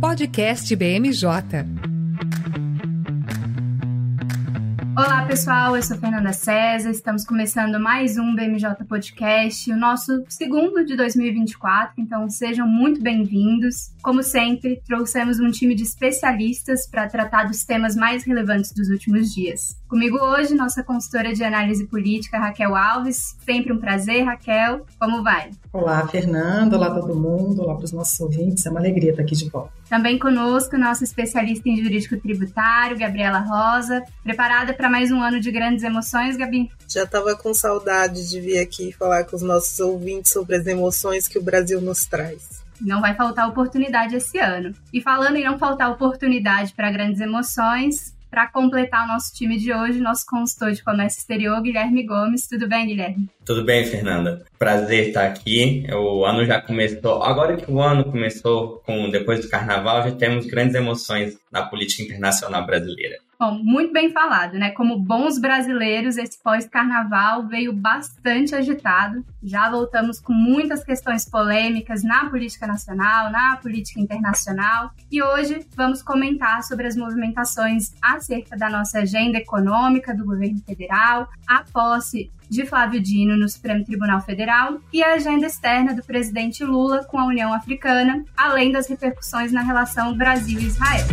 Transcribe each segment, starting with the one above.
Podcast BMJ. Olá, pessoal. Eu sou Fernanda César. Estamos começando mais um BMJ Podcast, o nosso segundo de 2024. Então, sejam muito bem-vindos. Como sempre, trouxemos um time de especialistas para tratar dos temas mais relevantes dos últimos dias. Comigo hoje, nossa consultora de análise política, Raquel Alves. Sempre um prazer, Raquel. Como vai? Olá, Fernanda. Olá, todo mundo. Olá para os nossos ouvintes. É uma alegria estar aqui de volta. Também conosco, nossa especialista em jurídico tributário, Gabriela Rosa. Preparada para para mais um ano de grandes emoções, Gabi? Já estava com saudade de vir aqui falar com os nossos ouvintes sobre as emoções que o Brasil nos traz. Não vai faltar oportunidade esse ano. E falando em não faltar oportunidade para grandes emoções, para completar o nosso time de hoje, nosso consultor de comércio exterior, Guilherme Gomes. Tudo bem, Guilherme? Tudo bem, Fernanda. Prazer estar aqui. O ano já começou. Agora que o ano começou com depois do carnaval, já temos grandes emoções na política internacional brasileira. Bom, muito bem falado, né? Como bons brasileiros, esse pós-carnaval veio bastante agitado. Já voltamos com muitas questões polêmicas na política nacional, na política internacional. E hoje vamos comentar sobre as movimentações acerca da nossa agenda econômica do governo federal, a posse de Flávio Dino no Supremo Tribunal Federal e a agenda externa do presidente Lula com a União Africana, além das repercussões na relação Brasil-Israel.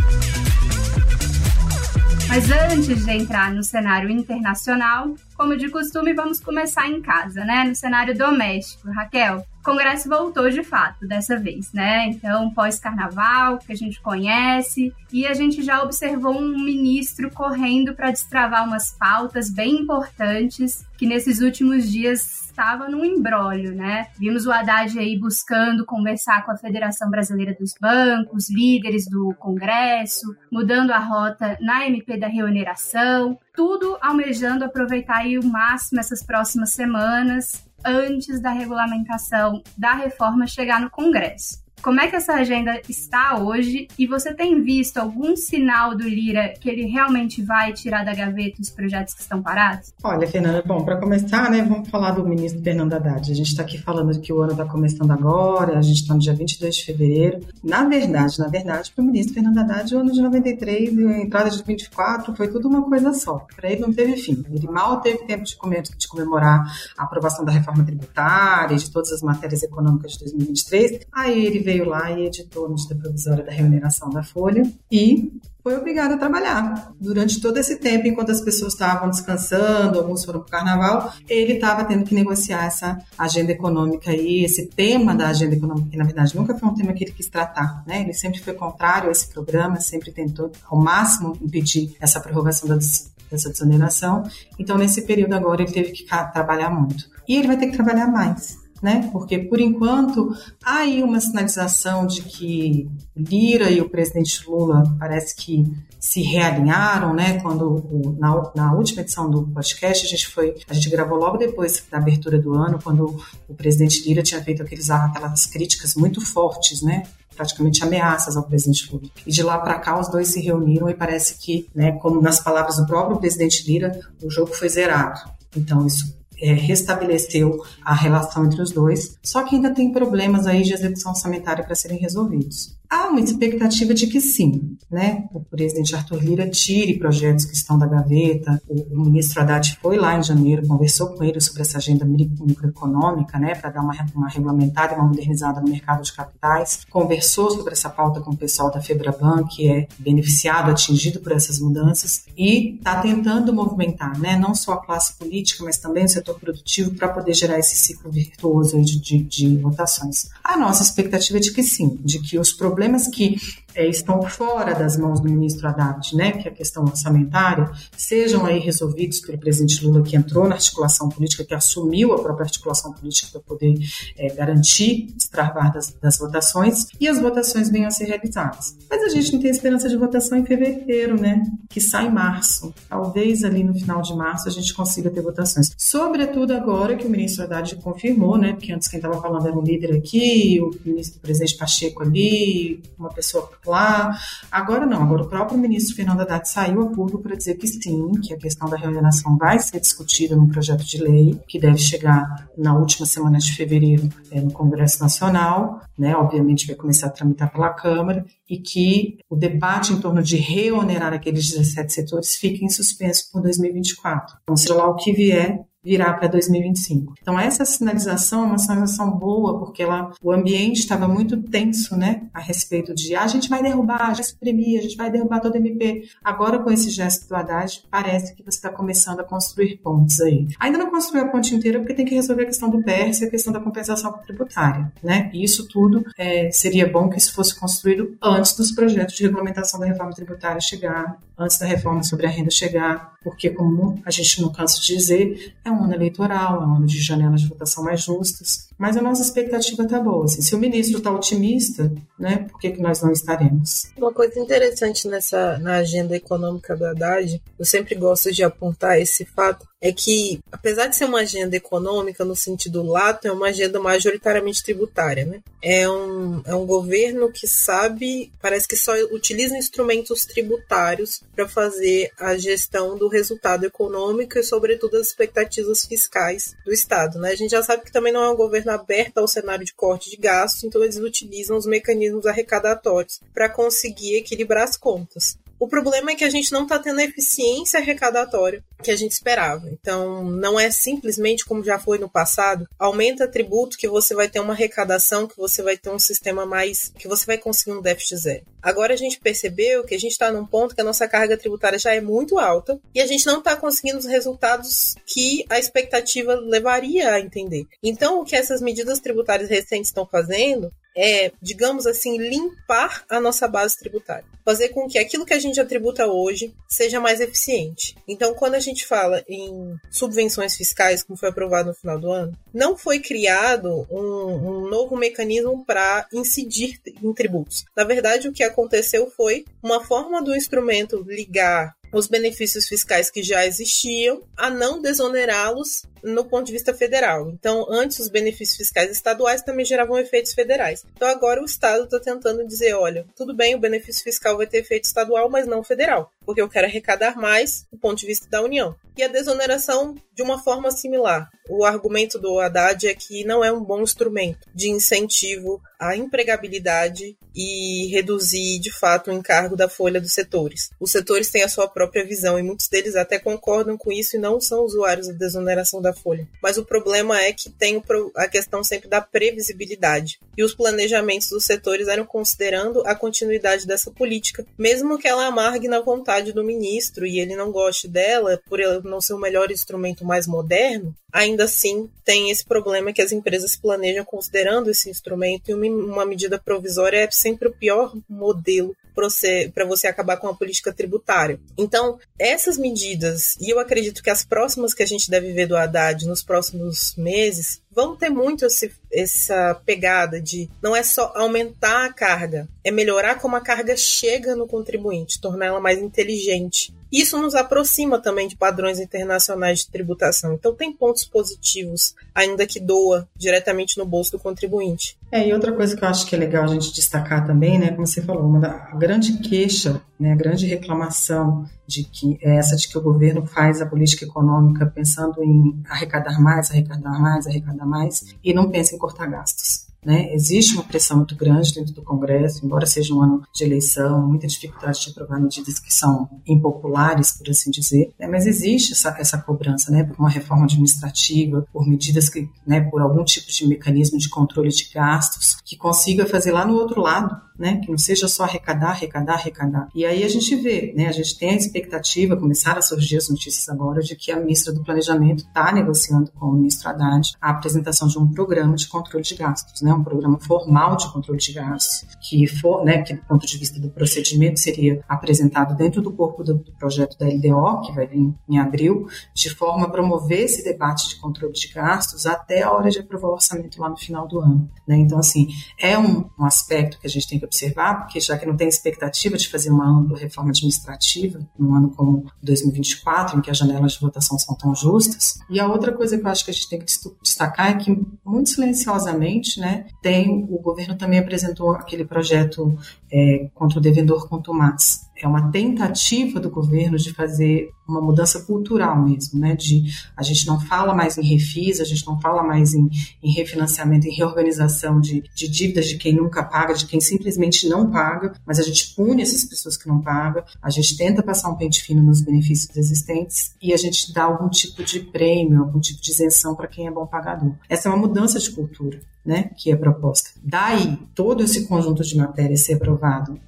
Mas antes de entrar no cenário internacional, como de costume, vamos começar em casa, né? No cenário doméstico. Raquel, o Congresso voltou de fato dessa vez, né? Então, pós-carnaval, que a gente conhece, e a gente já observou um ministro correndo para destravar umas pautas bem importantes que nesses últimos dias estava num embrólio, né? Vimos o Haddad aí buscando conversar com a Federação Brasileira dos Bancos, líderes do Congresso, mudando a rota na MP da reoneração, tudo almejando aproveitar aí o máximo essas próximas semanas antes da regulamentação da reforma chegar no Congresso. Como é que essa agenda está hoje? E você tem visto algum sinal do Lira que ele realmente vai tirar da gaveta os projetos que estão parados? Olha, Fernanda, bom, para começar, né, vamos falar do ministro Fernando Haddad. A gente está aqui falando que o ano está começando agora, a gente está no dia 22 de fevereiro. Na verdade, na verdade, para o ministro Fernando Haddad, o ano de 93 e a entrada de 24 foi tudo uma coisa só. Para ele não teve fim. Ele mal teve tempo de, de comemorar a aprovação da reforma tributária, de todas as matérias econômicas de 2023. Aí ele veio veio lá e editou a medida provisória da remuneração da Folha e foi obrigado a trabalhar. Durante todo esse tempo, enquanto as pessoas estavam descansando, alguns foram para o carnaval, ele estava tendo que negociar essa agenda econômica aí, esse tema da agenda econômica, que na verdade nunca foi um tema que ele quis tratar, né? Ele sempre foi contrário a esse programa, sempre tentou ao máximo impedir essa prorrogação da, dessa desoneração. Então, nesse período agora, ele teve que trabalhar muito. E ele vai ter que trabalhar mais né? Porque por enquanto há aí uma sinalização de que Lira e o presidente Lula parece que se realinharam, né? Quando na, na última edição do podcast a gente foi, a gente gravou logo depois da abertura do ano, quando o presidente Lira tinha feito aqueles, aquelas críticas muito fortes, né? praticamente ameaças ao presidente Lula. E de lá para cá os dois se reuniram e parece que, né, como nas palavras do próprio presidente Lira, o jogo foi zerado. Então isso é, restabeleceu a relação entre os dois, só que ainda tem problemas aí de execução orçamentária para serem resolvidos. Há uma expectativa de que sim, né? O presidente Arthur Lira tire projetos que estão da gaveta. O, o ministro Haddad foi lá em janeiro, conversou com ele sobre essa agenda microeconômica, né, para dar uma, uma regulamentada uma modernizada no mercado de capitais. Conversou sobre essa pauta com o pessoal da Febraban, que é beneficiado, atingido por essas mudanças, e está tentando movimentar, né, não só a classe política, mas também o setor produtivo para poder gerar esse ciclo virtuoso de, de, de votações. A nossa expectativa é de que sim, de que os problemas problemas que é, estão fora das mãos do ministro Haddad, né, que é a questão orçamentária, sejam aí resolvidos pelo presidente Lula, que entrou na articulação política, que assumiu a própria articulação política para poder é, garantir destravar das, das, votações, e as votações venham a ser realizadas. Mas a gente não tem esperança de votação em fevereiro, né, que sai em março. Talvez ali no final de março a gente consiga ter votações. Sobretudo agora que o ministro Haddad confirmou, né, porque antes quem estava falando era um líder aqui, o ministro o presidente Pacheco ali, uma pessoa lá. Agora não, agora o próprio ministro Fernando Haddad saiu a público para dizer que sim, que a questão da reordenação vai ser discutida no projeto de lei, que deve chegar na última semana de fevereiro é, no Congresso Nacional, né? Obviamente vai começar a tramitar pela Câmara e que o debate em torno de reonerar aqueles 17 setores fique em suspenso por 2024. Então, seja lá o que vier, virar para 2025. Então essa sinalização é uma sinalização boa porque ela, o ambiente estava muito tenso, né, a respeito de ah, a gente vai derrubar, já exprimir, a gente vai derrubar todo o MP. Agora com esse gesto do Haddad parece que você está começando a construir pontes aí. Ainda não construiu a ponte inteira porque tem que resolver a questão do PERS e a questão da compensação tributária, né? E isso tudo é, seria bom que isso fosse construído antes dos projetos de regulamentação da reforma tributária chegar, antes da reforma sobre a renda chegar, porque como a gente não cansa de dizer, é um ano eleitoral, é um ano de janelas de votação mais justas, mas a nossa expectativa está boa. Assim, se o ministro está otimista, né, por que, que nós não estaremos? Uma coisa interessante nessa na agenda econômica do Haddad, eu sempre gosto de apontar esse fato, é que, apesar de ser uma agenda econômica no sentido lato, é uma agenda majoritariamente tributária. Né? É, um, é um governo que sabe, parece que só utiliza instrumentos tributários para fazer a gestão do resultado econômico e, sobretudo, as expectativas fiscais do Estado. Né? A gente já sabe que também não é um governo aberto ao cenário de corte de gastos, então eles utilizam os mecanismos arrecadatórios para conseguir equilibrar as contas. O problema é que a gente não está tendo a eficiência arrecadatória que a gente esperava. Então, não é simplesmente como já foi no passado, aumenta tributo que você vai ter uma arrecadação, que você vai ter um sistema mais. que você vai conseguir um déficit zero. Agora a gente percebeu que a gente está num ponto que a nossa carga tributária já é muito alta e a gente não está conseguindo os resultados que a expectativa levaria a entender. Então, o que essas medidas tributárias recentes estão fazendo é, digamos assim, limpar a nossa base tributária. Fazer com que aquilo que a gente atributa hoje seja mais eficiente. Então, quando a gente fala em subvenções fiscais, como foi aprovado no final do ano, não foi criado um, um novo mecanismo para incidir em tributos. Na verdade, o que aconteceu foi uma forma do instrumento ligar os benefícios fiscais que já existiam a não desonerá-los no ponto de vista federal. Então, antes os benefícios fiscais estaduais também geravam efeitos federais. Então, agora o Estado está tentando dizer: olha, tudo bem, o benefício fiscal vai ter efeito estadual, mas não federal, porque eu quero arrecadar mais do ponto de vista da União. E a desoneração de uma forma similar. O argumento do Haddad é que não é um bom instrumento de incentivo à empregabilidade e reduzir de fato o encargo da folha dos setores. Os setores têm a sua própria visão e muitos deles até concordam com isso e não são usuários da desoneração da folha. Mas o problema é que tem a questão sempre da previsibilidade. E os planejamentos dos setores eram considerando a continuidade dessa política, mesmo que ela amargue na vontade do ministro e ele não goste dela por não ser o melhor instrumento mais moderno, ainda assim tem esse problema que as empresas planejam considerando esse instrumento e uma medida provisória é sempre o pior modelo para você acabar com a política tributária. Então, essas medidas, e eu acredito que as próximas que a gente deve ver do Haddad nos próximos meses, vão ter muito esse, essa pegada de não é só aumentar a carga, é melhorar como a carga chega no contribuinte, tornar ela mais inteligente. Isso nos aproxima também de padrões internacionais de tributação. Então tem pontos positivos, ainda que doa diretamente no bolso do contribuinte. É, e outra coisa que eu acho que é legal a gente destacar também, né, como você falou, uma da a grande queixa, né, a grande reclamação de que é essa de que o governo faz a política econômica pensando em arrecadar mais, arrecadar mais, arrecadar mais e não pensa em cortar gastos. Né? Existe uma pressão muito grande dentro do Congresso, embora seja um ano de eleição, muita dificuldade de aprovar medidas que são impopulares, por assim dizer, né? mas existe essa, essa cobrança né? por uma reforma administrativa, por medidas que, né, por algum tipo de mecanismo de controle de gastos que consiga fazer lá no outro lado né? Que não seja só arrecadar, arrecadar, arrecadar. E aí a gente vê, né? A gente tem a expectativa, começaram a surgir as notícias agora, de que a ministra do Planejamento está negociando com o ministro Haddad a apresentação de um programa de controle de gastos, né? Um programa formal de controle de gastos, que for, né? Que do ponto de vista do procedimento seria apresentado dentro do corpo do, do projeto da LDO, que vai vir em abril, de forma a promover esse debate de controle de gastos até a hora de aprovar o orçamento lá no final do ano, né? Então, assim, é um, um aspecto que a gente tem que observar, porque já que não tem expectativa de fazer uma ampla reforma administrativa, num ano como 2024, em que as janelas de votação são tão justas. E a outra coisa que eu acho que a gente tem que destacar é que, muito silenciosamente, né, né? Tem, o governo também apresentou aquele projeto é, contra o devedor contumaz. É uma tentativa do governo de fazer uma mudança cultural mesmo, né? De a gente não fala mais em refis, a gente não fala mais em, em refinanciamento, em reorganização de, de dívidas de quem nunca paga, de quem simplesmente não paga, mas a gente pune essas pessoas que não pagam, a gente tenta passar um pente fino nos benefícios existentes e a gente dá algum tipo de prêmio, algum tipo de isenção para quem é bom pagador. Essa é uma mudança de cultura né, que é proposta. Daí, todo esse conjunto de matérias ser aprovado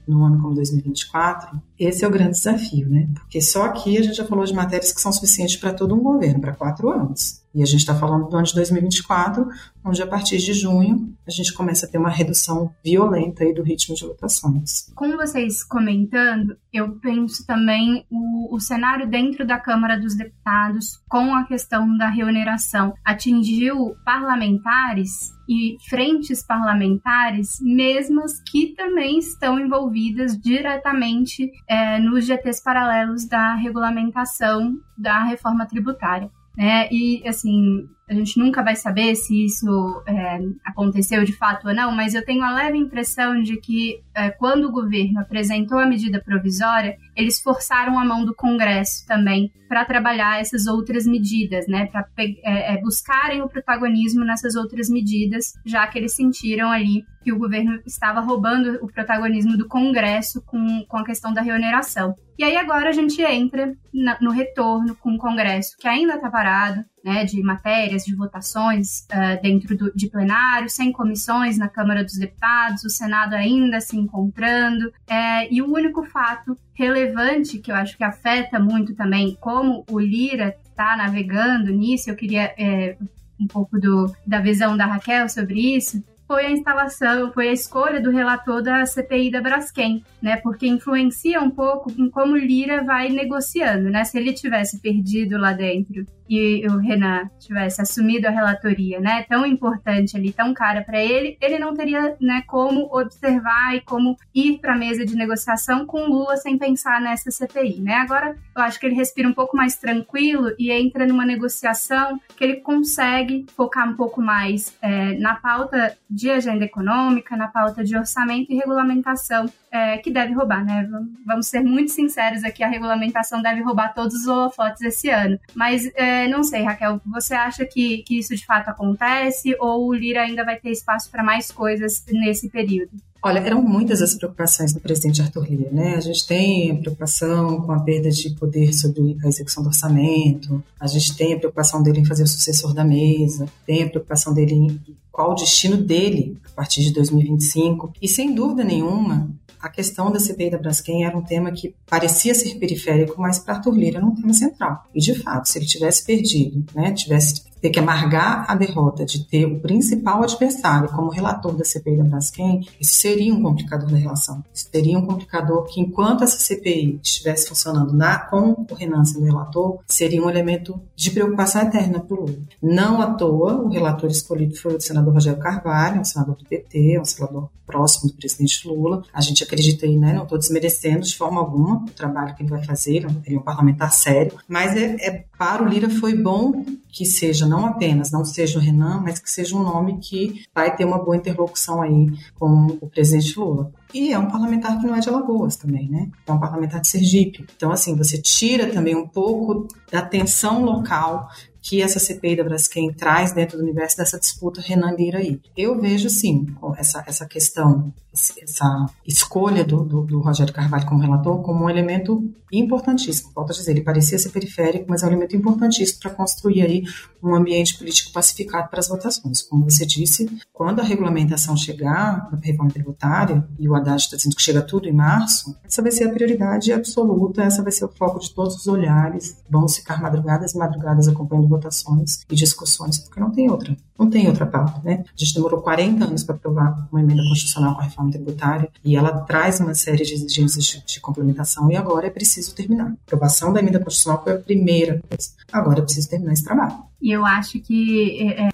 no ano como 2024, esse é o grande desafio, né? Porque só aqui a gente já falou de matérias que são suficientes para todo um governo, para quatro anos. E a gente está falando do ano de 2024, onde a partir de junho a gente começa a ter uma redução violenta aí do ritmo de votações. Com vocês comentando, eu penso também o, o cenário dentro da Câmara dos Deputados com a questão da reoneração atingiu parlamentares e frentes parlamentares, mesmas que também estão envolvidas diretamente é, nos GTs paralelos da regulamentação da reforma tributária. Né? E, assim, a gente nunca vai saber se isso é, aconteceu de fato ou não, mas eu tenho a leve impressão de que é, quando o governo apresentou a medida provisória, eles forçaram a mão do Congresso também para trabalhar essas outras medidas, né? Para é, é, buscarem o protagonismo nessas outras medidas, já que eles sentiram ali que o governo estava roubando o protagonismo do Congresso com, com a questão da reoneração. E aí agora a gente entra na, no retorno com o Congresso, que ainda está parado, né, de matérias, de votações uh, dentro do, de plenário, sem comissões na Câmara dos Deputados, o Senado ainda se encontrando. É, e o único fato relevante que eu acho que afeta muito também como o Lira está navegando nisso, eu queria é, um pouco do, da visão da Raquel sobre isso, foi a instalação, foi a escolha do relator da CPI da Braskem, né? Porque influencia um pouco em como Lira vai negociando, né? Se ele tivesse perdido lá dentro e o Renan tivesse assumido a relatoria, né, tão importante ali, tão cara para ele, ele não teria, né, como observar e como ir para a mesa de negociação com Lula sem pensar nessa CPI, né? Agora, eu acho que ele respira um pouco mais tranquilo e entra numa negociação que ele consegue focar um pouco mais é, na pauta de agenda econômica, na pauta de orçamento e regulamentação é, que deve roubar, né? Vamos ser muito sinceros aqui, a regulamentação deve roubar todos os holofotes esse ano. Mas é, não sei, Raquel, você acha que, que isso de fato acontece ou o Lira ainda vai ter espaço para mais coisas nesse período? Olha, eram muitas as preocupações do presidente Arthur Lira, né? A gente tem a preocupação com a perda de poder sobre a execução do orçamento, a gente tem a preocupação dele em fazer o sucessor da mesa, tem a preocupação dele em qual o destino dele a partir de 2025, e sem dúvida nenhuma, a questão da CPI da Braskem era um tema que parecia ser periférico, mas para Arthur Lira era um tema central. E, de fato, se ele tivesse perdido, né, tivesse ter que amargar a derrota de ter o principal adversário como relator da CPI da Braskem, isso seria um complicador da relação. Isso seria um complicador que, enquanto essa CPI estivesse funcionando na, com o Renan sendo relator, seria um elemento de preocupação eterna para o Lula. Não à toa, o relator escolhido foi o senador Rogério Carvalho, um senador do PT, um senador próximo do presidente Lula. A gente acredita aí, né? Não estou desmerecendo de forma alguma o trabalho que ele vai fazer, ele é um parlamentar sério, mas é, é para o Lira foi bom que seja não apenas, não seja o Renan, mas que seja um nome que vai ter uma boa interlocução aí com o presidente Lula. E é um parlamentar que não é de Alagoas também, né? É um parlamentar de Sergipe. Então, assim, você tira também um pouco da tensão local que essa CPI da Braskem traz dentro do universo dessa disputa Renan Lira aí. Eu vejo, sim, essa, essa questão, essa escolha do, do, do, Rogério Carvalho como relator como um elemento importantíssimo. Volto a dizer, ele parecia ser periférico, mas é um elemento importantíssimo para construir aí um ambiente político pacificado para as votações. Como você disse, quando a regulamentação chegar, a reforma tributária, e o Haddad está dizendo que chega tudo em março, essa vai ser a prioridade absoluta, essa vai ser o foco de todos os olhares. Vamos ficar madrugadas e madrugadas acompanhando votações e discussões, porque não tem outra. Não tem outra pauta, né? A gente demorou 40 anos para aprovar uma emenda constitucional com a reforma tributária e ela traz uma série de exigências de, de complementação e agora é preciso terminar. A aprovação da emenda constitucional foi a primeira coisa. Agora é preciso terminar esse trabalho. E eu acho que é,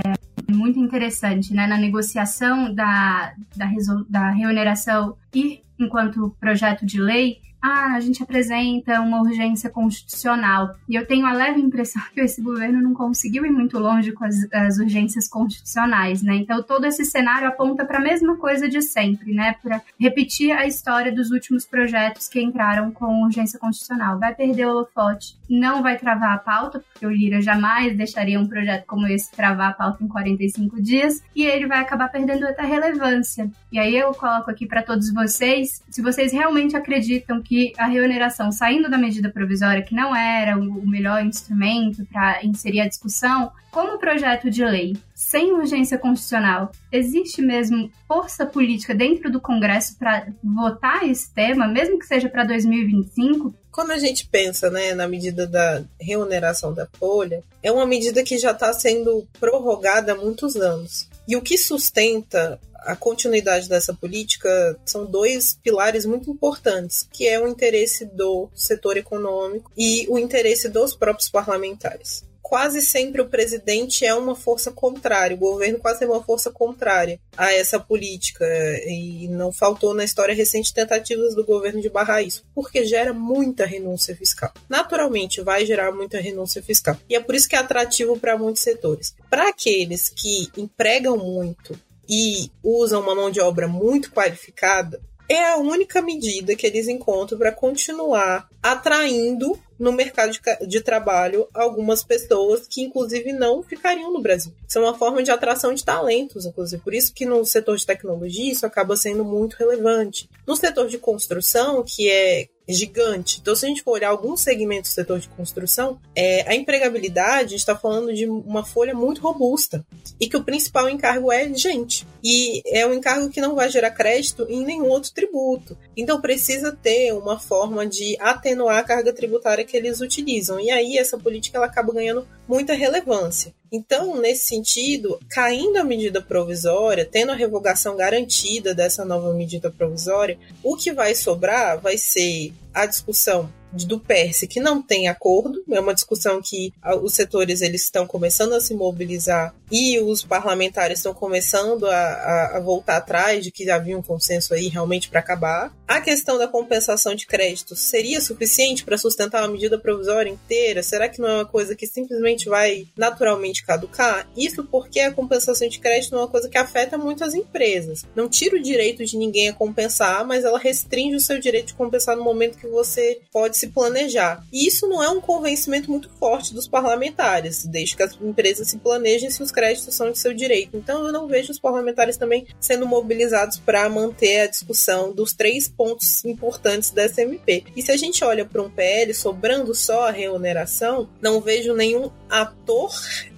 é muito interessante, né, na negociação da, da, da reoneração e enquanto projeto de lei, ah, a gente apresenta uma urgência constitucional. E eu tenho a leve impressão que esse governo não conseguiu ir muito longe com as, as urgências constitucionais, né? Então todo esse cenário aponta para a mesma coisa de sempre, né? Para repetir a história dos últimos projetos que entraram com urgência constitucional. Vai perder o holofote, não vai travar a pauta, porque o Lira jamais deixaria um projeto como esse travar a pauta em 45 dias, e ele vai acabar perdendo até relevância. E aí eu coloco aqui para todos vocês, se vocês realmente acreditam que a reoneração saindo da medida provisória, que não era o melhor instrumento para inserir a discussão, como projeto de lei, sem urgência constitucional, existe mesmo força política dentro do Congresso para votar esse tema, mesmo que seja para 2025? Quando a gente pensa né, na medida da reoneração da folha, é uma medida que já está sendo prorrogada há muitos anos. E o que sustenta a continuidade dessa política são dois pilares muito importantes, que é o interesse do setor econômico e o interesse dos próprios parlamentares. Quase sempre o presidente é uma força contrária, o governo quase é uma força contrária a essa política, e não faltou na história recente tentativas do governo de barrar isso, porque gera muita renúncia fiscal. Naturalmente, vai gerar muita renúncia fiscal. E é por isso que é atrativo para muitos setores. Para aqueles que empregam muito e usam uma mão de obra muito qualificada, é a única medida que eles encontram para continuar atraindo no mercado de, de, trabalho algumas pessoas que, inclusive, não ficariam no Brasil. Isso é uma forma de atração de talentos, inclusive. Por isso que no setor de tecnologia isso acaba sendo muito relevante. No setor de construção, que é gigante. Então, se a gente for olhar alguns segmentos do setor de construção, é, a empregabilidade está falando de uma folha muito robusta e que o principal encargo é gente. E é um encargo que não vai gerar crédito em nenhum outro tributo. Então, precisa ter uma forma de atenuar a carga tributária que eles utilizam. E aí, essa política ela acaba ganhando muita relevância. Então, nesse sentido, caindo a medida provisória, tendo a revogação garantida dessa nova medida provisória, o que vai sobrar vai ser a discussão do PERS que não tem acordo, é uma discussão que os setores eles estão começando a se mobilizar e os parlamentares estão começando a, a, a voltar atrás de que havia um consenso aí realmente para acabar. A questão da compensação de créditos seria suficiente para sustentar uma medida provisória inteira? Será que não é uma coisa que simplesmente vai naturalmente caducar? Isso porque a compensação de crédito é uma coisa que afeta muito as empresas. Não tira o direito de ninguém a compensar, mas ela restringe o seu direito de compensar no momento que você pode se planejar. E isso não é um convencimento muito forte dos parlamentares, desde que as empresas se planejem se os créditos são de seu direito. Então eu não vejo os parlamentares também sendo mobilizados para manter a discussão dos três pontos importantes dessa MP. E se a gente olha para um PL sobrando só a remuneração, não vejo nenhum ator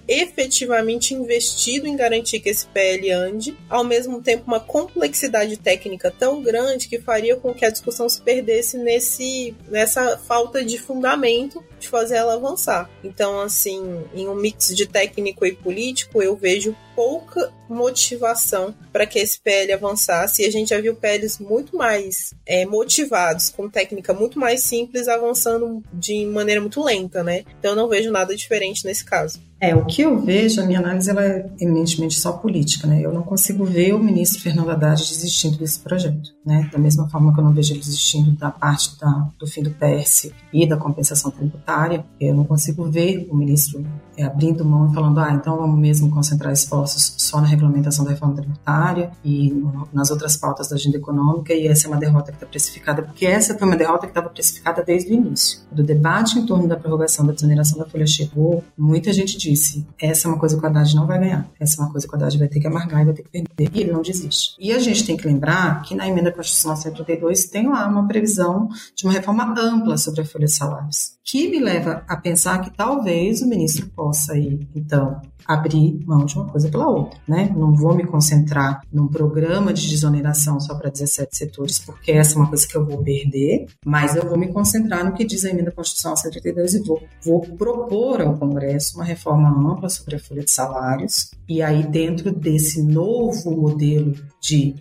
efetivamente investido em garantir que esse PL ande, ao mesmo tempo uma complexidade técnica tão grande que faria com que a discussão se perdesse nesse nessa falta de fundamento de fazer ela avançar. Então, assim, em um mix de técnico e político, eu vejo pouca motivação para que esse PL avançasse. E a gente já viu PLs muito mais é, motivados, com técnica muito mais simples, avançando de maneira muito lenta, né? Então eu não vejo nada diferente nesse caso. É, o que eu vejo, a minha análise ela é eminentemente só política, né? Eu não consigo ver o ministro Fernando Haddad desistindo desse projeto, né? Da mesma forma que eu não vejo ele desistindo da parte da, do fim do PERS e da compensação tributária, eu não consigo ver o ministro é, abrindo mão e falando, ah, então vamos mesmo concentrar esforços só na regulamentação da reforma tributária e nas outras pautas da agenda econômica, e essa é uma derrota que está precificada, porque essa foi uma derrota que estava precificada desde o início. Do debate em torno da prorrogação da desoneração da folha chegou, muita gente disse, essa é uma coisa que o Haddad não vai ganhar, essa é uma coisa que o Haddad vai ter que amargar e vai ter que perder, e ele não desiste. E a gente tem que lembrar que na emenda constitucional 132 tem lá uma previsão de uma reforma ampla sobre a folha de salários, que me leva a pensar que talvez o ministro possa aí, então, abrir mão de uma coisa pela outra, né? Não vou me concentrar num programa de desoneração só para 17 setores, porque essa é uma coisa que eu vou perder, mas eu vou me concentrar no que diz a emenda constitucional 132 e vou, vou propor ao Congresso uma reforma ampla sobre a folha de salários, e aí dentro desse novo modelo de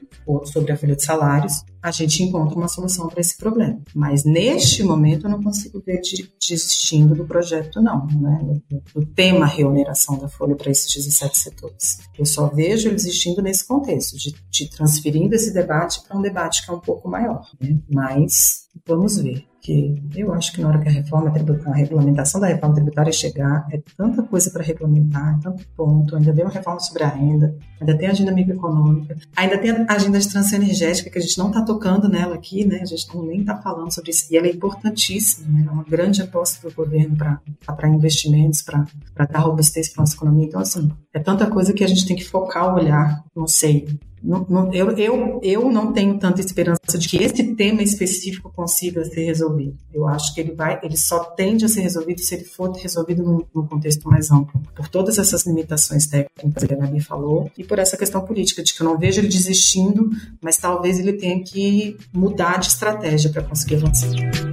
sobre a folha de salários, a gente encontra uma solução para esse problema. Mas neste momento eu não consigo ver desistindo do projeto, não, né? do tema reoneração da folha para esses 17 setores. Eu só vejo ele existindo nesse contexto, de, de transferindo esse debate para um debate que é um pouco maior. Né? Mas vamos ver que eu acho que na hora que a reforma a regulamentação da reforma tributária chegar, é tanta coisa para regulamentar, é tanto ponto, ainda vem uma reforma sobre a renda, ainda tem a agenda microeconômica, ainda tem a agenda de transição energética, que a gente não está tocando nela aqui, né? A gente não, nem está falando sobre isso, e ela é importantíssima, né? É uma grande aposta do governo para investimentos, para dar robustez para a nossa economia. Então, assim, é tanta coisa que a gente tem que focar o olhar, não sei, não, não, eu, eu, eu não tenho tanta esperança de que esse tema específico consiga ser resolvido. Eu acho que ele vai, ele só tende a ser resolvido se ele for resolvido num, num contexto mais amplo, por todas essas limitações técnicas que a Gabi falou e por essa questão política de que eu não vejo ele desistindo, mas talvez ele tenha que mudar de estratégia para conseguir avançar.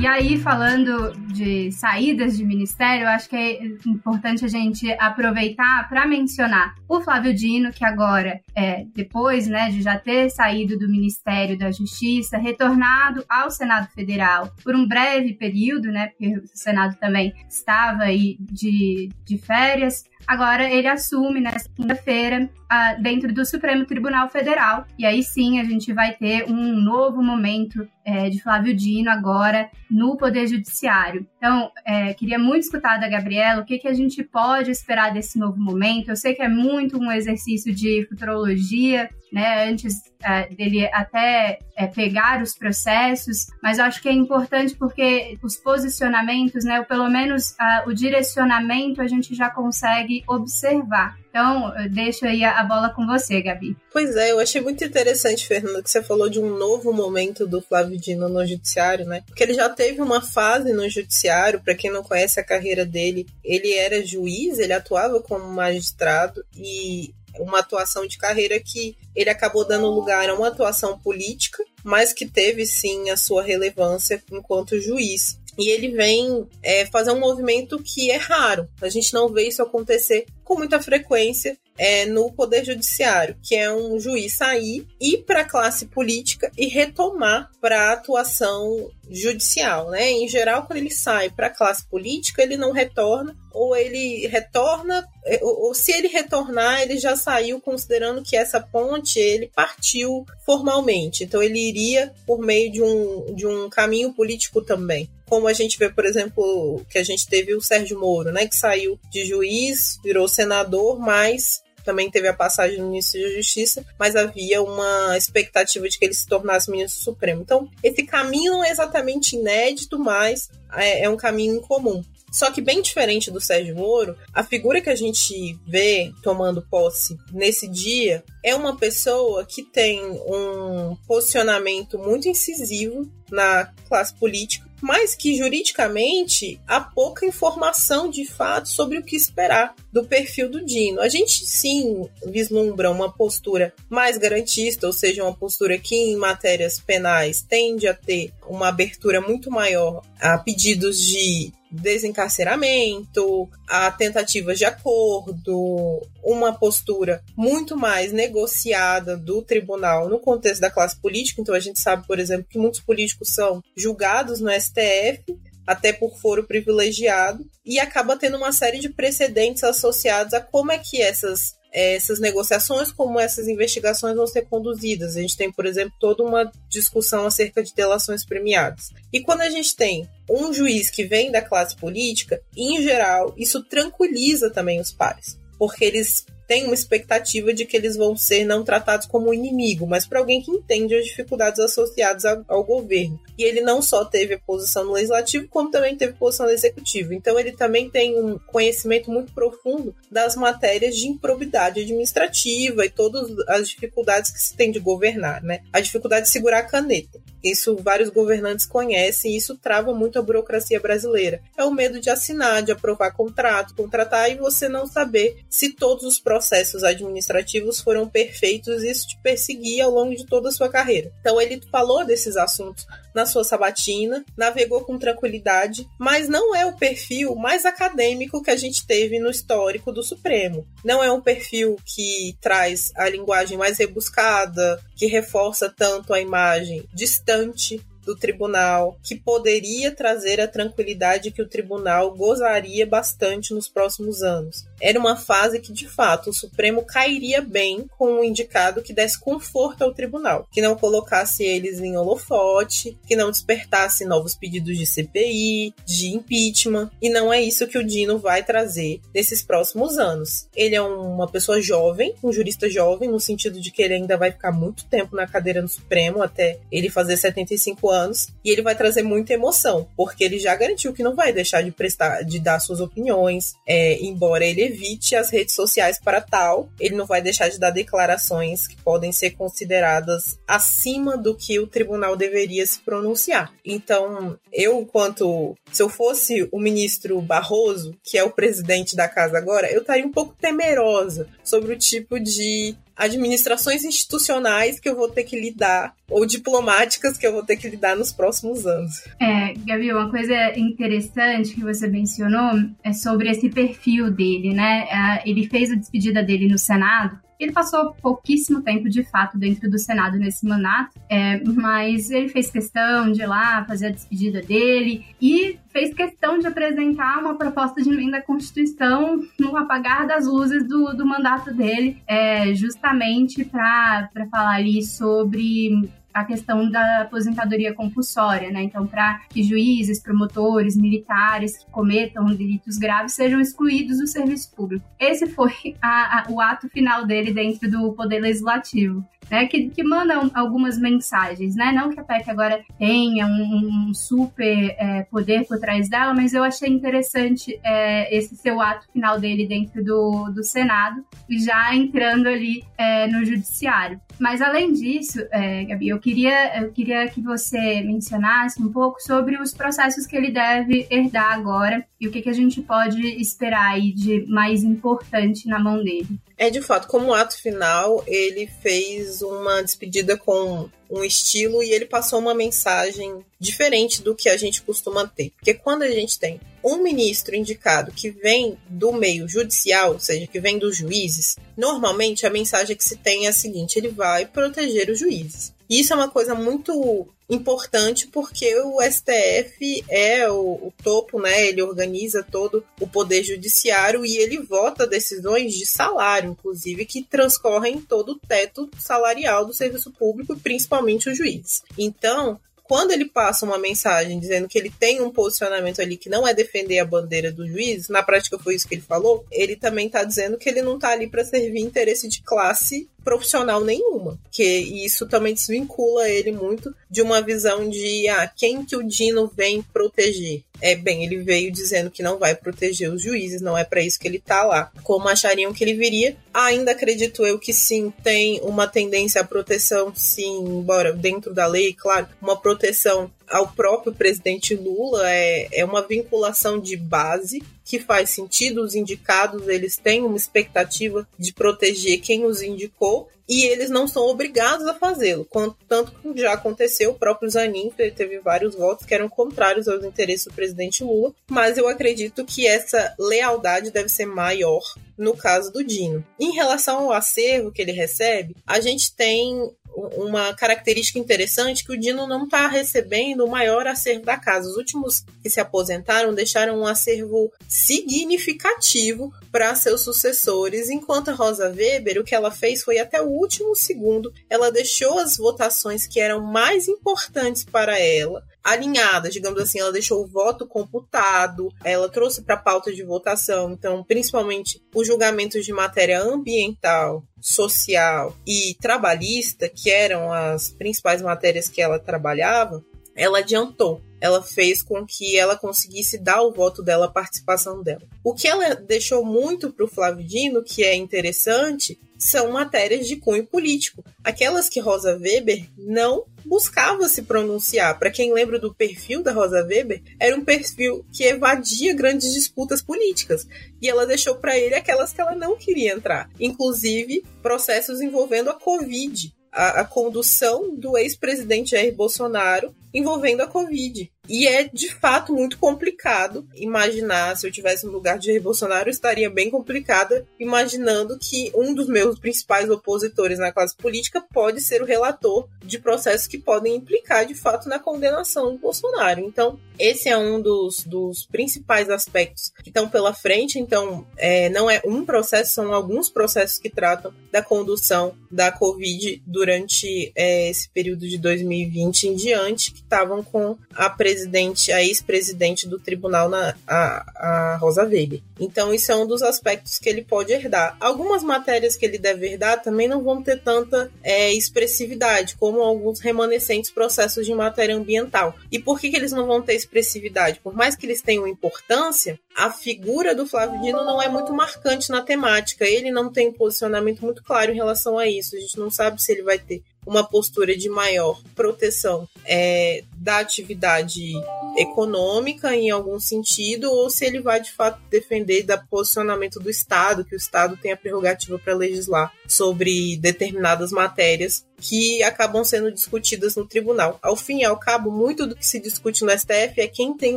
E aí, falando de saídas de ministério, acho que é importante a gente aproveitar para mencionar o Flávio Dino, que agora, é, depois né, de já ter saído do Ministério da Justiça, retornado ao Senado Federal por um breve período, né, porque o Senado também estava aí de, de férias, Agora ele assume nessa quinta-feira uh, dentro do Supremo Tribunal Federal. E aí sim a gente vai ter um novo momento é, de Flávio Dino agora no Poder Judiciário. Então, é, queria muito escutar da Gabriela o que, que a gente pode esperar desse novo momento. Eu sei que é muito um exercício de futurologia, né, antes é, dele até é, pegar os processos, mas eu acho que é importante porque os posicionamentos, né, ou pelo menos uh, o direcionamento a gente já consegue observar. Então, eu deixo aí a bola com você, Gabi. Pois é, eu achei muito interessante, Fernanda, que você falou de um novo momento do Flávio Dino no judiciário, né? Porque ele já teve uma fase no judiciário, para quem não conhece a carreira dele, ele era juiz, ele atuava como magistrado e uma atuação de carreira que ele acabou dando lugar a uma atuação política, mas que teve sim a sua relevância enquanto juiz. E ele vem é, fazer um movimento que é raro. A gente não vê isso acontecer com muita frequência é, no Poder Judiciário, que é um juiz sair, ir para a classe política e retomar para a atuação judicial. Né? Em geral, quando ele sai para a classe política, ele não retorna, ou ele retorna, é, ou, se ele retornar, ele já saiu considerando que essa ponte ele partiu formalmente. Então ele iria por meio de um, de um caminho político também como a gente vê, por exemplo, que a gente teve o Sérgio Moro, né, que saiu de juiz, virou senador, mas também teve a passagem no Ministério da Justiça, mas havia uma expectativa de que ele se tornasse ministro supremo. Então, esse caminho não é exatamente inédito, mas é, é um caminho incomum. Só que bem diferente do Sérgio Moro, a figura que a gente vê tomando posse nesse dia é uma pessoa que tem um posicionamento muito incisivo na classe política, mas que juridicamente há pouca informação de fato sobre o que esperar do perfil do Dino. A gente sim vislumbra uma postura mais garantista, ou seja, uma postura que em matérias penais tende a ter uma abertura muito maior a pedidos de desencarceramento, a tentativas de acordo, uma postura muito mais negociada do tribunal no contexto da classe política. Então a gente sabe, por exemplo, que muitos políticos são julgados no STF até por foro privilegiado e acaba tendo uma série de precedentes associados a como é que essas essas negociações, como essas investigações vão ser conduzidas. A gente tem, por exemplo, toda uma discussão acerca de delações premiadas. E quando a gente tem um juiz que vem da classe política, em geral, isso tranquiliza também os pares, porque eles tem uma expectativa de que eles vão ser não tratados como inimigo, mas para alguém que entende as dificuldades associadas ao, ao, governo. E ele não só teve posição no legislativo, como também teve posição no executivo. Então ele também tem um conhecimento muito profundo das matérias de improbidade administrativa e todas as dificuldades que se tem de governar, né? A dificuldade de segurar a caneta. Isso vários governantes conhecem e isso trava muito a burocracia brasileira. É o medo de assinar, de aprovar contrato, contratar e você não saber se todos os processos administrativos foram perfeitos e isso te perseguir ao longo de toda a sua carreira. Então ele falou desses assuntos na sua sabatina, navegou com tranquilidade, mas não é o perfil mais acadêmico que a gente teve no histórico do Supremo. Não é um perfil que traz a linguagem mais rebuscada, que reforça tanto a imagem distante do tribunal, que poderia trazer a tranquilidade que o tribunal gozaria bastante nos próximos anos. Era uma fase que, de fato, o Supremo cairia bem com um indicado que desse conforto ao tribunal, que não colocasse eles em holofote, que não despertasse novos pedidos de CPI, de impeachment, e não é isso que o Dino vai trazer nesses próximos anos. Ele é uma pessoa jovem, um jurista jovem, no sentido de que ele ainda vai ficar muito tempo na cadeira no Supremo, até ele fazer 75 anos, e ele vai trazer muita emoção, porque ele já garantiu que não vai deixar de prestar, de dar suas opiniões, é, embora ele evite as redes sociais para tal, ele não vai deixar de dar declarações que podem ser consideradas acima do que o tribunal deveria se pronunciar. Então, eu, enquanto se eu fosse o ministro Barroso, que é o presidente da casa agora, eu estaria um pouco temerosa sobre o tipo de administrações institucionais que eu vou ter que lidar, ou diplomáticas que eu vou ter que lidar nos próximos anos. É, Gabi, uma coisa interessante que você mencionou é sobre esse perfil dele, né? É, ele fez a despedida dele no Senado ele passou pouquíssimo tempo, de fato, dentro do Senado nesse mandato, é, mas ele fez questão de ir lá fazer a despedida dele e fez questão de apresentar uma proposta de emenda à Constituição no apagar das luzes do, do mandato dele, é, justamente para falar ali sobre a questão da aposentadoria compulsória, né? Então, para que juízes, promotores, militares que cometam delitos graves sejam excluídos do serviço público. Esse foi a, a, o ato final dele dentro do Poder Legislativo né, que, que mandam algumas mensagens, né? Não que a PEC agora tenha um, um super é, poder por trás dela, mas eu achei interessante é, esse seu ato final dele dentro do, do Senado já entrando ali é, no Judiciário. Mas além disso, é, Gabi, eu queria, eu queria que você mencionasse um pouco sobre os processos que ele deve herdar agora e o que, que a gente pode esperar aí de mais importante na mão dele. É de fato, como ato final, ele fez uma despedida com um estilo e ele passou uma mensagem diferente do que a gente costuma ter. Porque quando a gente tem um ministro indicado que vem do meio judicial, ou seja, que vem dos juízes, normalmente a mensagem que se tem é a seguinte: ele vai proteger os juízes. Isso é uma coisa muito importante porque o STF é o, o, topo, né? Ele organiza todo o poder judiciário e ele vota decisões de salário, inclusive, que transcorrem todo o teto salarial do serviço público, principalmente os juízes. Então, quando ele passa uma mensagem dizendo que ele tem um posicionamento ali que não é defender a bandeira do juiz, na prática foi isso que ele falou, ele também está dizendo que ele não está ali para servir interesse de classe profissional nenhuma, que isso também desvincula ele muito de uma visão de ah, quem que o Dino vem proteger. É bem, ele veio dizendo que não vai proteger os juízes, não é para isso que ele tá lá. Como achariam que ele viria? Ainda acredito eu que sim, tem uma tendência à proteção, sim, embora dentro da lei, claro, uma proteção ao próprio presidente Lula é, é uma vinculação de base que faz sentido. Os indicados eles têm uma expectativa de proteger quem os indicou e eles não são obrigados a fazê-lo. Tanto que já aconteceu, o próprio Zanin teve vários votos que eram contrários aos interesses do presidente Lula, mas eu acredito que essa lealdade deve ser maior no caso do Dino. Em relação ao acervo que ele recebe, a gente tem uma característica interessante que o Dino não está recebendo o maior acervo da casa. Os últimos que se aposentaram deixaram um acervo significativo para seus sucessores, enquanto a Rosa Weber, o que ela fez foi até o último segundo, ela deixou as votações que eram mais importantes para ela alinhadas, digamos assim, ela deixou o voto computado, ela trouxe para a pauta de votação, então, principalmente os julgamentos de matéria ambiental, social e trabalhista, que eram as principais matérias que ela trabalhava, ela adiantou. Ela fez com que ela conseguisse dar o voto dela, a participação dela. O que ela deixou muito para o Flávio Dino, que é interessante, são matérias de cunho político. Aquelas que Rosa Weber não buscava se pronunciar. Para quem lembra do perfil da Rosa Weber, era um perfil que evadia grandes disputas políticas. E ela deixou para ele aquelas que ela não queria entrar, inclusive processos envolvendo a Covid. A, a condução do ex-presidente Jair Bolsonaro envolvendo a Covid. E é de fato muito complicado imaginar, se eu tivesse no lugar de eu estaria bem complicada imaginando que um dos meus principais opositores na classe política pode ser o relator de processos que podem implicar de fato na condenação do Bolsonaro. Então, esse é um dos, dos principais aspectos que estão pela frente. Então, é, não é um processo, são alguns processos que tratam da condução da Covid durante é, esse período de 2020 em diante, que estavam com a presidência presidente, a ex-presidente do tribunal, na, a, a Rosa Weber. Então, isso é um dos aspectos que ele pode herdar. Algumas matérias que ele deve herdar também não vão ter tanta é, expressividade, como alguns remanescentes processos de matéria ambiental. E por que, que eles não vão ter expressividade? Por mais que eles tenham importância, a figura do Flávio Dino não é muito marcante na temática. Ele não tem um posicionamento muito claro em relação a isso. A gente não sabe se ele vai ter uma postura de maior proteção é, da atividade econômica em algum sentido, ou se ele vai de fato defender da posicionamento do Estado, que o Estado tem a prerrogativa para legislar sobre determinadas matérias que acabam sendo discutidas no tribunal. Ao fim e ao cabo, muito do que se discute no STF é quem tem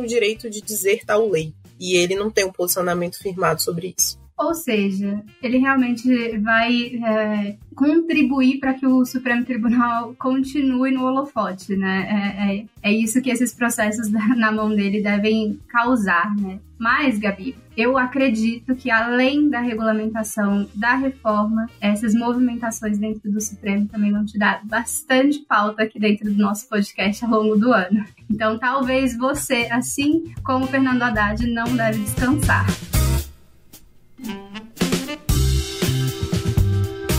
o direito de dizer tal lei. E ele não tem um posicionamento firmado sobre isso. Ou seja, ele realmente vai é, contribuir para que o Supremo Tribunal continue no holofote, né? É, é, é, isso que esses processos na mão dele devem causar, né? Mas, Gabi, eu acredito que além da regulamentação da reforma, essas movimentações dentro do Supremo também vão te dar bastante pauta aqui dentro do nosso podcast ao longo do ano. Então, talvez você, assim como Fernando Haddad, não deve descansar.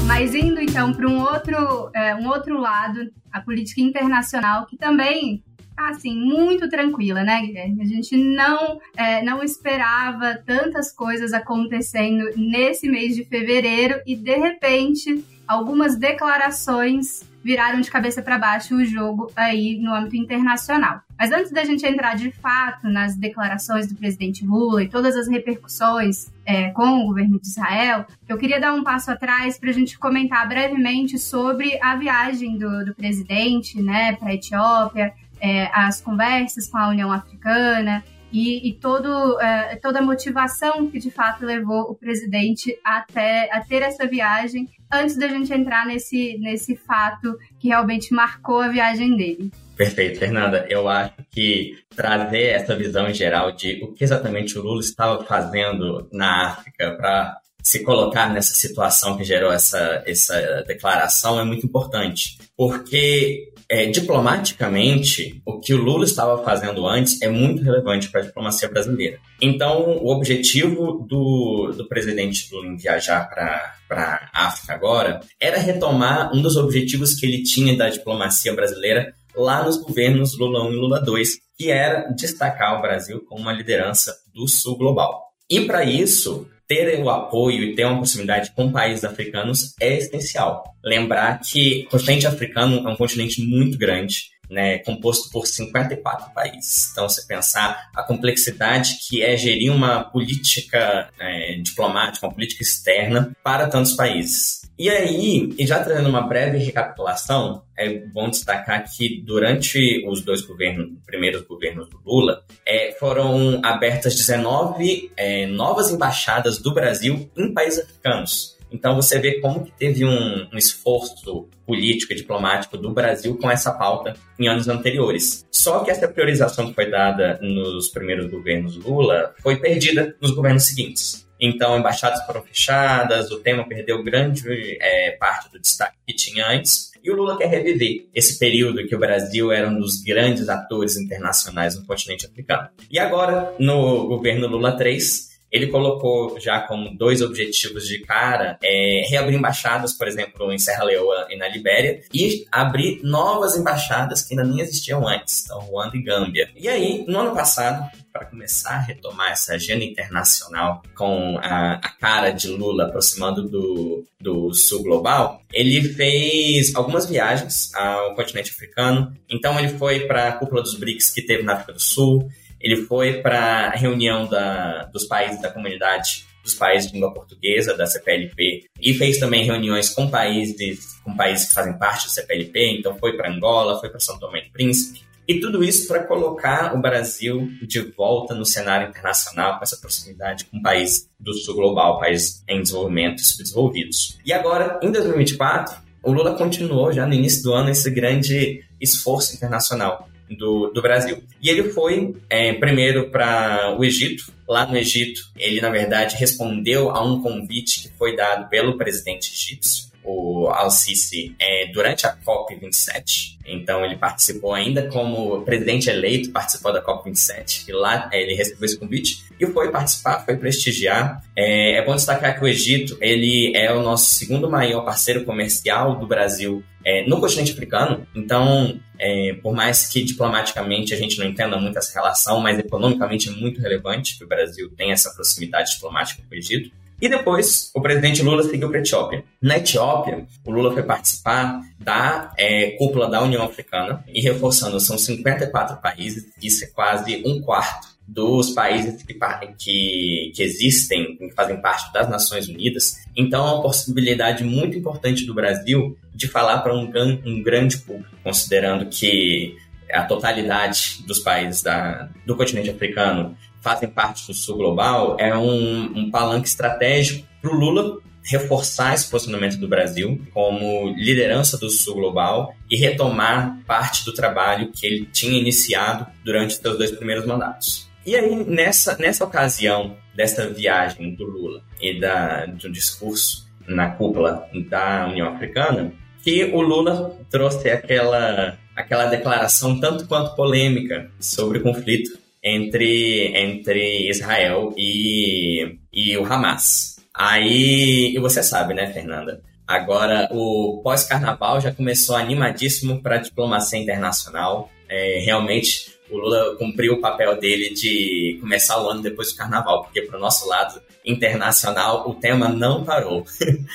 Mas indo então para um outro, é, um outro lado, a política internacional, que também tá assim, muito tranquila, né, Guilherme? A gente não, é, não esperava tantas coisas acontecendo nesse mês de fevereiro e, de repente, algumas declarações viraram de cabeça para baixo o jogo aí no âmbito internacional. Mas antes da gente entrar de fato nas declarações do presidente Lula e todas as repercussões é, com o governo de Israel, eu queria dar um passo atrás para a gente comentar brevemente sobre a viagem do, do presidente né, para a Etiópia, é, as conversas com a União Africana e, e todo, é, toda a motivação que de fato levou o presidente até a ter essa viagem antes da gente entrar nesse, nesse fato que realmente marcou a viagem dele. Perfeito, Fernanda. Eu acho que trazer essa visão em geral de o que exatamente o Lula estava fazendo na África para se colocar nessa situação que gerou essa, essa declaração é muito importante. Porque é, diplomaticamente, o que o Lula estava fazendo antes é muito relevante para a diplomacia brasileira. Então, o objetivo do, do presidente Lula em viajar para a África agora era retomar um dos objetivos que ele tinha da diplomacia brasileira lá nos governos Lula 1 e Lula 2, que era destacar o Brasil como uma liderança do Sul global. E para isso, ter o apoio e ter uma proximidade com países africanos é essencial. Lembrar que o continente africano é um continente muito grande, né, composto por 54 países. Então, você pensar a complexidade que é gerir uma política é, diplomática, uma política externa para tantos países. E aí, e já trazendo uma breve recapitulação, é bom destacar que durante os dois governos, primeiros governos do Lula, é, foram abertas 19 é, novas embaixadas do Brasil em países africanos. Então você vê como que teve um, um, esforço político e diplomático do Brasil com essa pauta em anos anteriores. Só que essa priorização que foi dada nos primeiros governos Lula foi perdida nos governos seguintes. Então, embaixadas foram fechadas, o tema perdeu grande é, parte do destaque que tinha antes, e o Lula quer reviver esse período em que o Brasil era um dos grandes atores internacionais no continente africano. E agora, no governo Lula 3, ele colocou já como dois objetivos de cara é, reabrir embaixadas, por exemplo, em Serra Leoa e na Libéria, e abrir novas embaixadas que ainda nem existiam antes, então Ruanda e Gâmbia. E aí, no ano passado, para começar a retomar essa agenda internacional com a, a, cara de Lula aproximando do, do sul global, ele fez algumas viagens ao continente africano. Então, ele foi para a cúpula dos BRICS que teve na África do Sul, ele foi para a reunião da, dos países da comunidade dos países de língua portuguesa, da CPLP, e fez também reuniões com países, com países que fazem parte da CPLP, então foi para Angola, foi para São Tomé e Príncipe, e tudo isso para colocar o Brasil de volta no cenário internacional, com essa proximidade com países do sul global, países em desenvolvimento e subdesenvolvidos. E agora, em 2024, o Lula continuou já no início do ano esse grande esforço internacional do, do Brasil. E ele foi é, primeiro para o Egito. Lá no Egito, ele, na verdade, respondeu a um convite que foi dado pelo presidente egípcio o Al-Sisi é, durante a COP27. Então ele participou ainda como presidente eleito, participou da COP27 e lá é, ele recebeu esse convite e foi participar, foi prestigiar. É, é bom destacar que o Egito ele é o nosso segundo maior parceiro comercial do Brasil é, no continente africano. Então, é, por mais que diplomaticamente a gente não entenda muito essa relação, mas economicamente é muito relevante que o Brasil tenha essa proximidade diplomática com o Egito. E depois, o presidente Lula seguiu para a Etiópia. Na Etiópia, o Lula foi participar da é, cúpula da União Africana e reforçando, são 54 países, isso é quase um quarto dos países que, que, que existem, que fazem parte das Nações Unidas. Então, é uma possibilidade muito importante do Brasil de falar para um, um grande público, considerando que a totalidade dos países da, do continente africano fazem parte do Sul Global, é um, um palanque estratégico para o Lula reforçar esse posicionamento do Brasil como liderança do Sul Global e retomar parte do trabalho que ele tinha iniciado durante os seus dois primeiros mandatos. E aí, nessa, nessa ocasião dessa viagem do Lula e da, do discurso na cúpula da União Africana, que o Lula trouxe aquela, aquela declaração tanto quanto polêmica sobre o conflito entre, entre Israel e, e o Hamas. Aí, e você sabe, né, Fernanda? Agora, o pós-carnaval já começou animadíssimo para a diplomacia internacional. É, realmente, o Lula cumpriu o papel dele de começar o ano depois do carnaval, porque, para o nosso lado internacional, o tema não parou.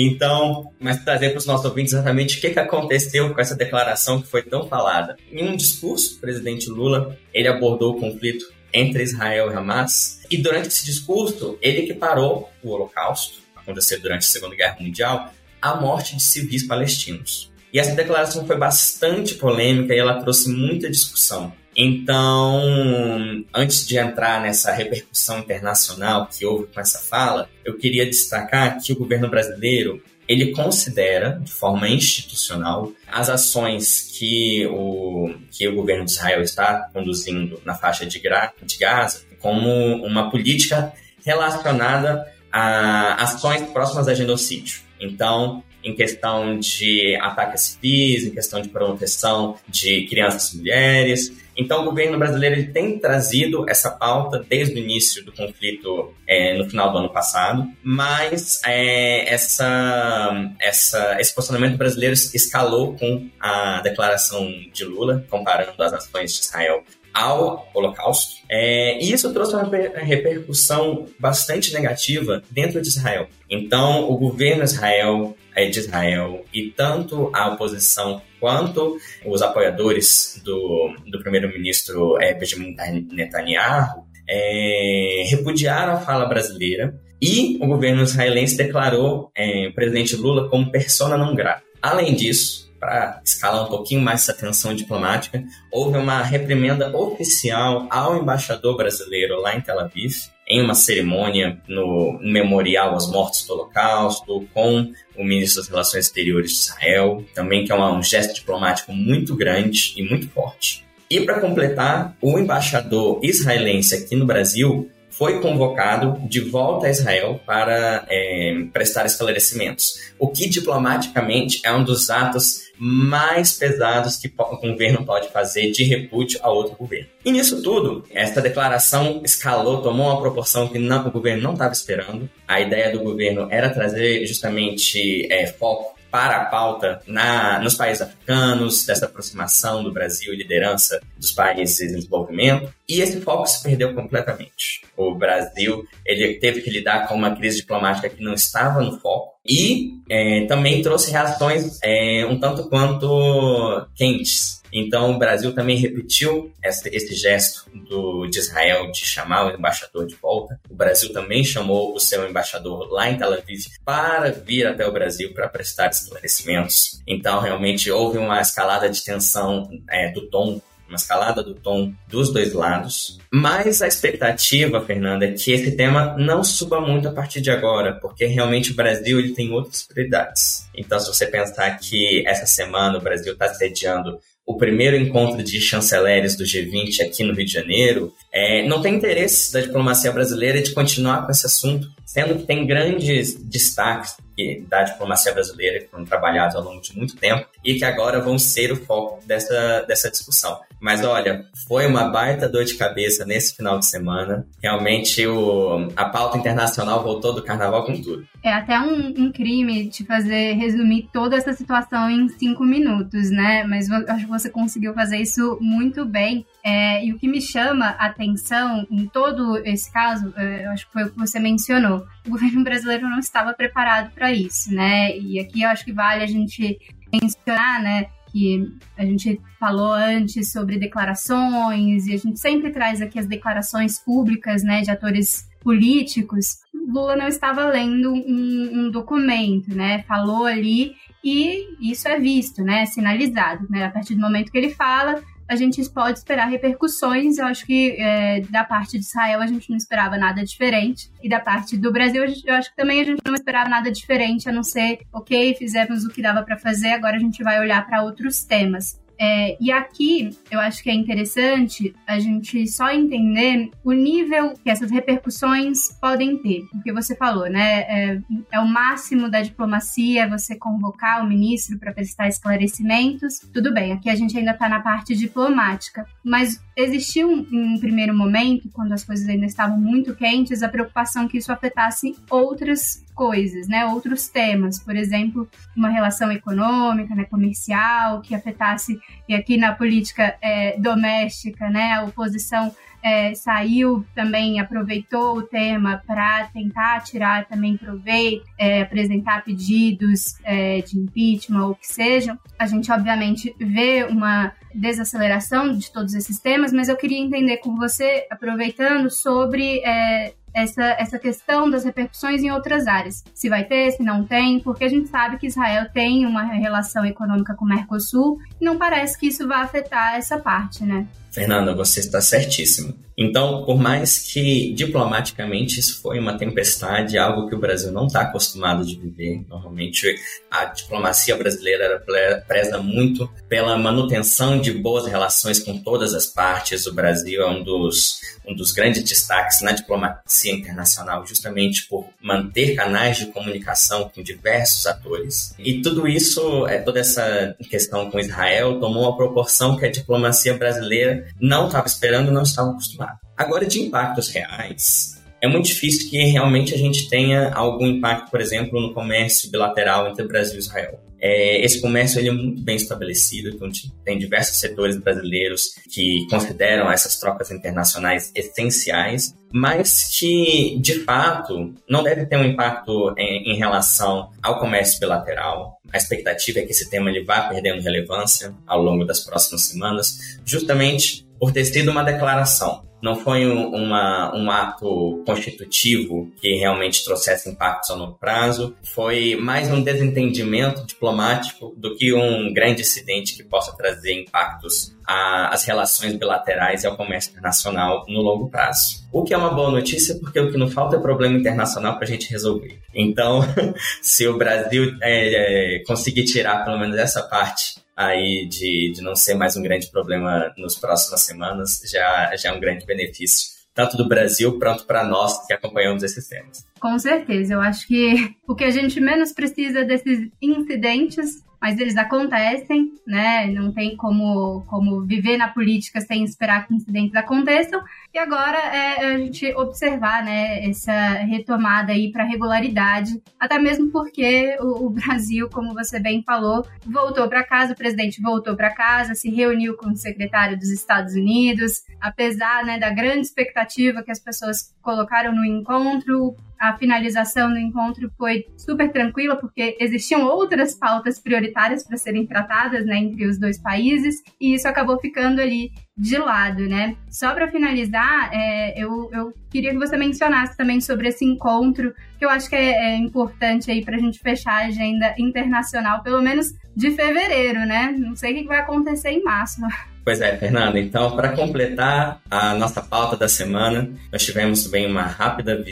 Então, mas trazer para os nossos ouvintes exatamente o que, que aconteceu com essa declaração que foi tão falada. Em um discurso, o presidente Lula, ele abordou o conflito entre Israel e Hamas, e durante esse discurso, ele equiparou o Holocausto, aconteceu durante a Segunda Guerra Mundial, à morte de civis palestinos. E essa declaração foi bastante polêmica e ela trouxe muita discussão. Então, antes de entrar nessa repercussão internacional que houve com essa fala, eu queria destacar que o governo brasileiro ele considera, de forma institucional, as ações que o, que o governo de Israel está conduzindo na faixa de, de Gaza como uma política relacionada a ações próximas a genocídio. Então, em questão de ataques civis, em questão de proteção de crianças e mulheres, então, o governo brasileiro tem trazido essa pauta desde o início do conflito é, no final do ano passado, mas é, essa, essa, esse posicionamento brasileiro escalou com a declaração de Lula, comparando as ações de Israel ao Holocausto. É, e isso trouxe uma repercussão bastante negativa dentro de Israel. Então, o governo Israel, é, de Israel e tanto a oposição quanto os apoiadores do, do primeiro-ministro é, Benjamin Netanyahu é, repudiaram a fala brasileira e o governo israelense declarou é, o presidente Lula como persona não grata. Além disso, para escalar um pouquinho mais essa tensão diplomática, houve uma reprimenda oficial ao embaixador brasileiro lá em Tel Aviv, em uma cerimônia no memorial aos mortos do Holocausto, com o ministro das Relações Exteriores de Israel, também que é um gesto diplomático muito grande e muito forte. E para completar, o embaixador israelense aqui no Brasil foi convocado de volta a Israel para é, prestar esclarecimentos, o que diplomaticamente é um dos atos mais pesados que o governo pode fazer de repúdio a outro governo. E nisso tudo, essa declaração escalou, tomou uma proporção que não, o governo não estava esperando. A ideia do governo era trazer justamente é, foco para a pauta na, nos países africanos, dessa aproximação do Brasil e liderança dos países em desenvolvimento. E esse foco se perdeu completamente. O Brasil ele teve que lidar com uma crise diplomática que não estava no foco e é, também trouxe reações é, um tanto quanto quentes então, o Brasil também repetiu esse, esse gesto do, de Israel de chamar o embaixador de volta. O Brasil também chamou o seu embaixador lá em Tel Aviv para vir até o Brasil para prestar esclarecimentos. Então, realmente houve uma escalada de tensão é, do tom uma escalada do tom dos dois lados. Mas a expectativa, Fernanda, é que esse tema não suba muito a partir de agora, porque realmente o Brasil ele tem outras prioridades. Então, se você pensar que essa semana o Brasil está sediando o primeiro encontro de chanceleres do G20 aqui no Rio de Janeiro, é, não tem interesse da diplomacia brasileira de continuar com esse assunto, sendo que tem grandes destaques da diplomacia brasileira que foram trabalhados ao longo de muito tempo e que agora vão ser o foco dessa, dessa discussão. Mas olha, foi uma baita dor de cabeça nesse final de semana. Realmente o, a pauta internacional voltou do carnaval com tudo. É até um, um crime te fazer resumir toda essa situação em cinco minutos, né? Mas acho que você conseguiu fazer isso muito bem. É, e o que me chama a atenção em todo esse caso, é, eu acho que foi o que você mencionou. O governo brasileiro não estava preparado para isso, né? E aqui eu acho que vale a gente mencionar, né? que a gente falou antes sobre declarações e a gente sempre traz aqui as declarações públicas, né, de atores políticos. Lula não estava lendo um, um documento, né, falou ali e isso é visto, né, sinalizado, né, a partir do momento que ele fala, a gente pode esperar repercussões. Eu acho que é, da parte de Israel a gente não esperava nada diferente. E da parte do Brasil, eu acho que também a gente não esperava nada diferente, a não ser, ok, fizemos o que dava para fazer, agora a gente vai olhar para outros temas. É, e aqui eu acho que é interessante a gente só entender o nível que essas repercussões podem ter. Porque você falou, né? É, é o máximo da diplomacia você convocar o ministro para prestar esclarecimentos. Tudo bem, aqui a gente ainda está na parte diplomática. Mas existiu em um primeiro momento, quando as coisas ainda estavam muito quentes, a preocupação que isso afetasse outras coisas, né? Outros temas, por exemplo, uma relação econômica, né, comercial, que afetasse e aqui na política é, doméstica, né, a oposição é, saiu também, aproveitou o tema para tentar tirar também proveito, é, apresentar pedidos é, de impeachment ou o que sejam. A gente, obviamente, vê uma desaceleração de todos esses temas, mas eu queria entender com você, aproveitando, sobre é, essa, essa questão das repercussões em outras áreas. Se vai ter, se não tem, porque a gente sabe que Israel tem uma relação econômica com o Mercosul e não parece que isso vai afetar essa parte, né? Fernanda, você está certíssimo. Então, por mais que diplomaticamente isso foi uma tempestade, algo que o Brasil não está acostumado de viver, normalmente a diplomacia brasileira preza muito pela manutenção de boas relações com todas as partes. O Brasil é um dos, um dos grandes destaques na diplomacia internacional, justamente por manter canais de comunicação com diversos atores. E tudo isso, é, toda essa questão com Israel, tomou uma proporção que a diplomacia brasileira não estava esperando, não estava acostumada. Agora, de impactos reais, é muito difícil que realmente a gente tenha algum impacto, por exemplo, no comércio bilateral entre Brasil e Israel. É, esse comércio ele é muito bem estabelecido, então tem diversos setores brasileiros que consideram essas trocas internacionais essenciais, mas que, de fato, não deve ter um impacto em, em relação ao comércio bilateral. A expectativa é que esse tema ele vá perdendo relevância ao longo das próximas semanas, justamente por ter sido uma declaração não foi um, uma, um ato constitutivo que realmente trouxesse impactos a longo prazo, foi mais um desentendimento diplomático do que um grande incidente que possa trazer impactos às relações bilaterais e ao comércio internacional no longo prazo. O que é uma boa notícia, porque o que não falta é problema internacional para a gente resolver. Então, se o Brasil é, é, conseguir tirar pelo menos essa parte aí de, de não ser mais um grande problema nas próximas semanas, já, já é um grande benefício tanto do Brasil quanto para nós que acompanhamos esses temas. Com certeza, eu acho que o que a gente menos precisa desses incidentes mas eles acontecem, né? Não tem como, como viver na política sem esperar que incidentes aconteçam. E agora é a gente observar, né, essa retomada aí para regularidade, até mesmo porque o, o, Brasil, como você bem falou, voltou para casa, o presidente voltou para casa, se reuniu com o secretário dos Estados Unidos, apesar, né, da grande expectativa que as pessoas colocaram no encontro, a finalização do encontro foi super tranquila, porque existiam outras pautas prioritárias para serem tratadas né, entre os dois países, e isso acabou ficando ali de lado, né? Só para finalizar, é, eu, eu queria que você mencionasse também sobre esse encontro, que eu acho que é, é importante aí para a gente fechar a agenda internacional, pelo menos de fevereiro, né? Não sei o que vai acontecer em março. Pois é, Fernanda. Então, para completar a nossa pauta da semana, nós tivemos também uma rápida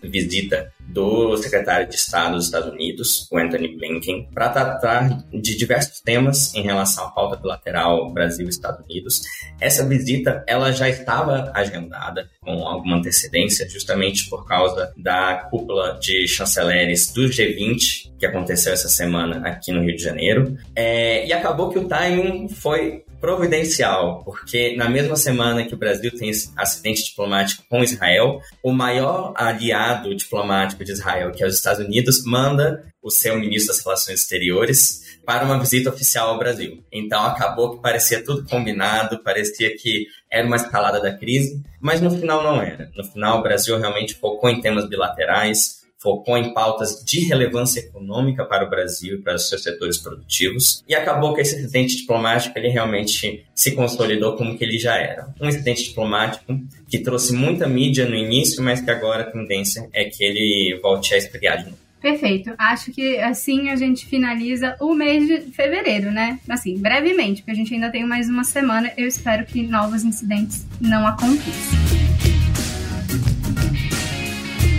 visita do secretário de Estado dos Estados Unidos, o Anthony Blinken, para tratar de diversos temas em relação à pauta bilateral Brasil-Estados Unidos. Essa visita, ela já estava agendada com alguma antecedência, justamente por causa da cúpula de chanceleres do G20 que aconteceu essa semana aqui no Rio de Janeiro. É, e acabou que o timing foi providencial, porque na mesma semana que o Brasil tem acidente diplomático com Israel, o maior aliado diplomático de Israel, que é os Estados Unidos, manda o seu ministro das Relações Exteriores para uma visita oficial ao Brasil. Então acabou que parecia tudo combinado, parecia que era uma escalada da crise, mas no final não era. No final o Brasil realmente focou em temas bilaterais, focou em pautas de relevância econômica para o Brasil e para os seus setores produtivos, e acabou que esse incidente diplomático ele realmente se consolidou como que ele já era. Um incidente diplomático que trouxe muita mídia no início, mas que agora a tendência é que ele volte a esfriar de novo. Perfeito. Acho que assim a gente finaliza o mês de fevereiro, né? Assim, brevemente, porque a gente ainda tem mais uma semana. Eu espero que novos incidentes não aconteçam.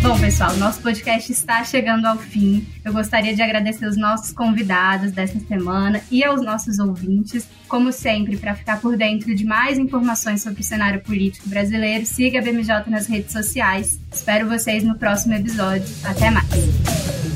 Bom, pessoal, nosso podcast está chegando ao fim. Eu gostaria de agradecer os nossos convidados dessa semana e aos nossos ouvintes. Como sempre, para ficar por dentro de mais informações sobre o cenário político brasileiro, siga a BMJ nas redes sociais. Espero vocês no próximo episódio. Até mais!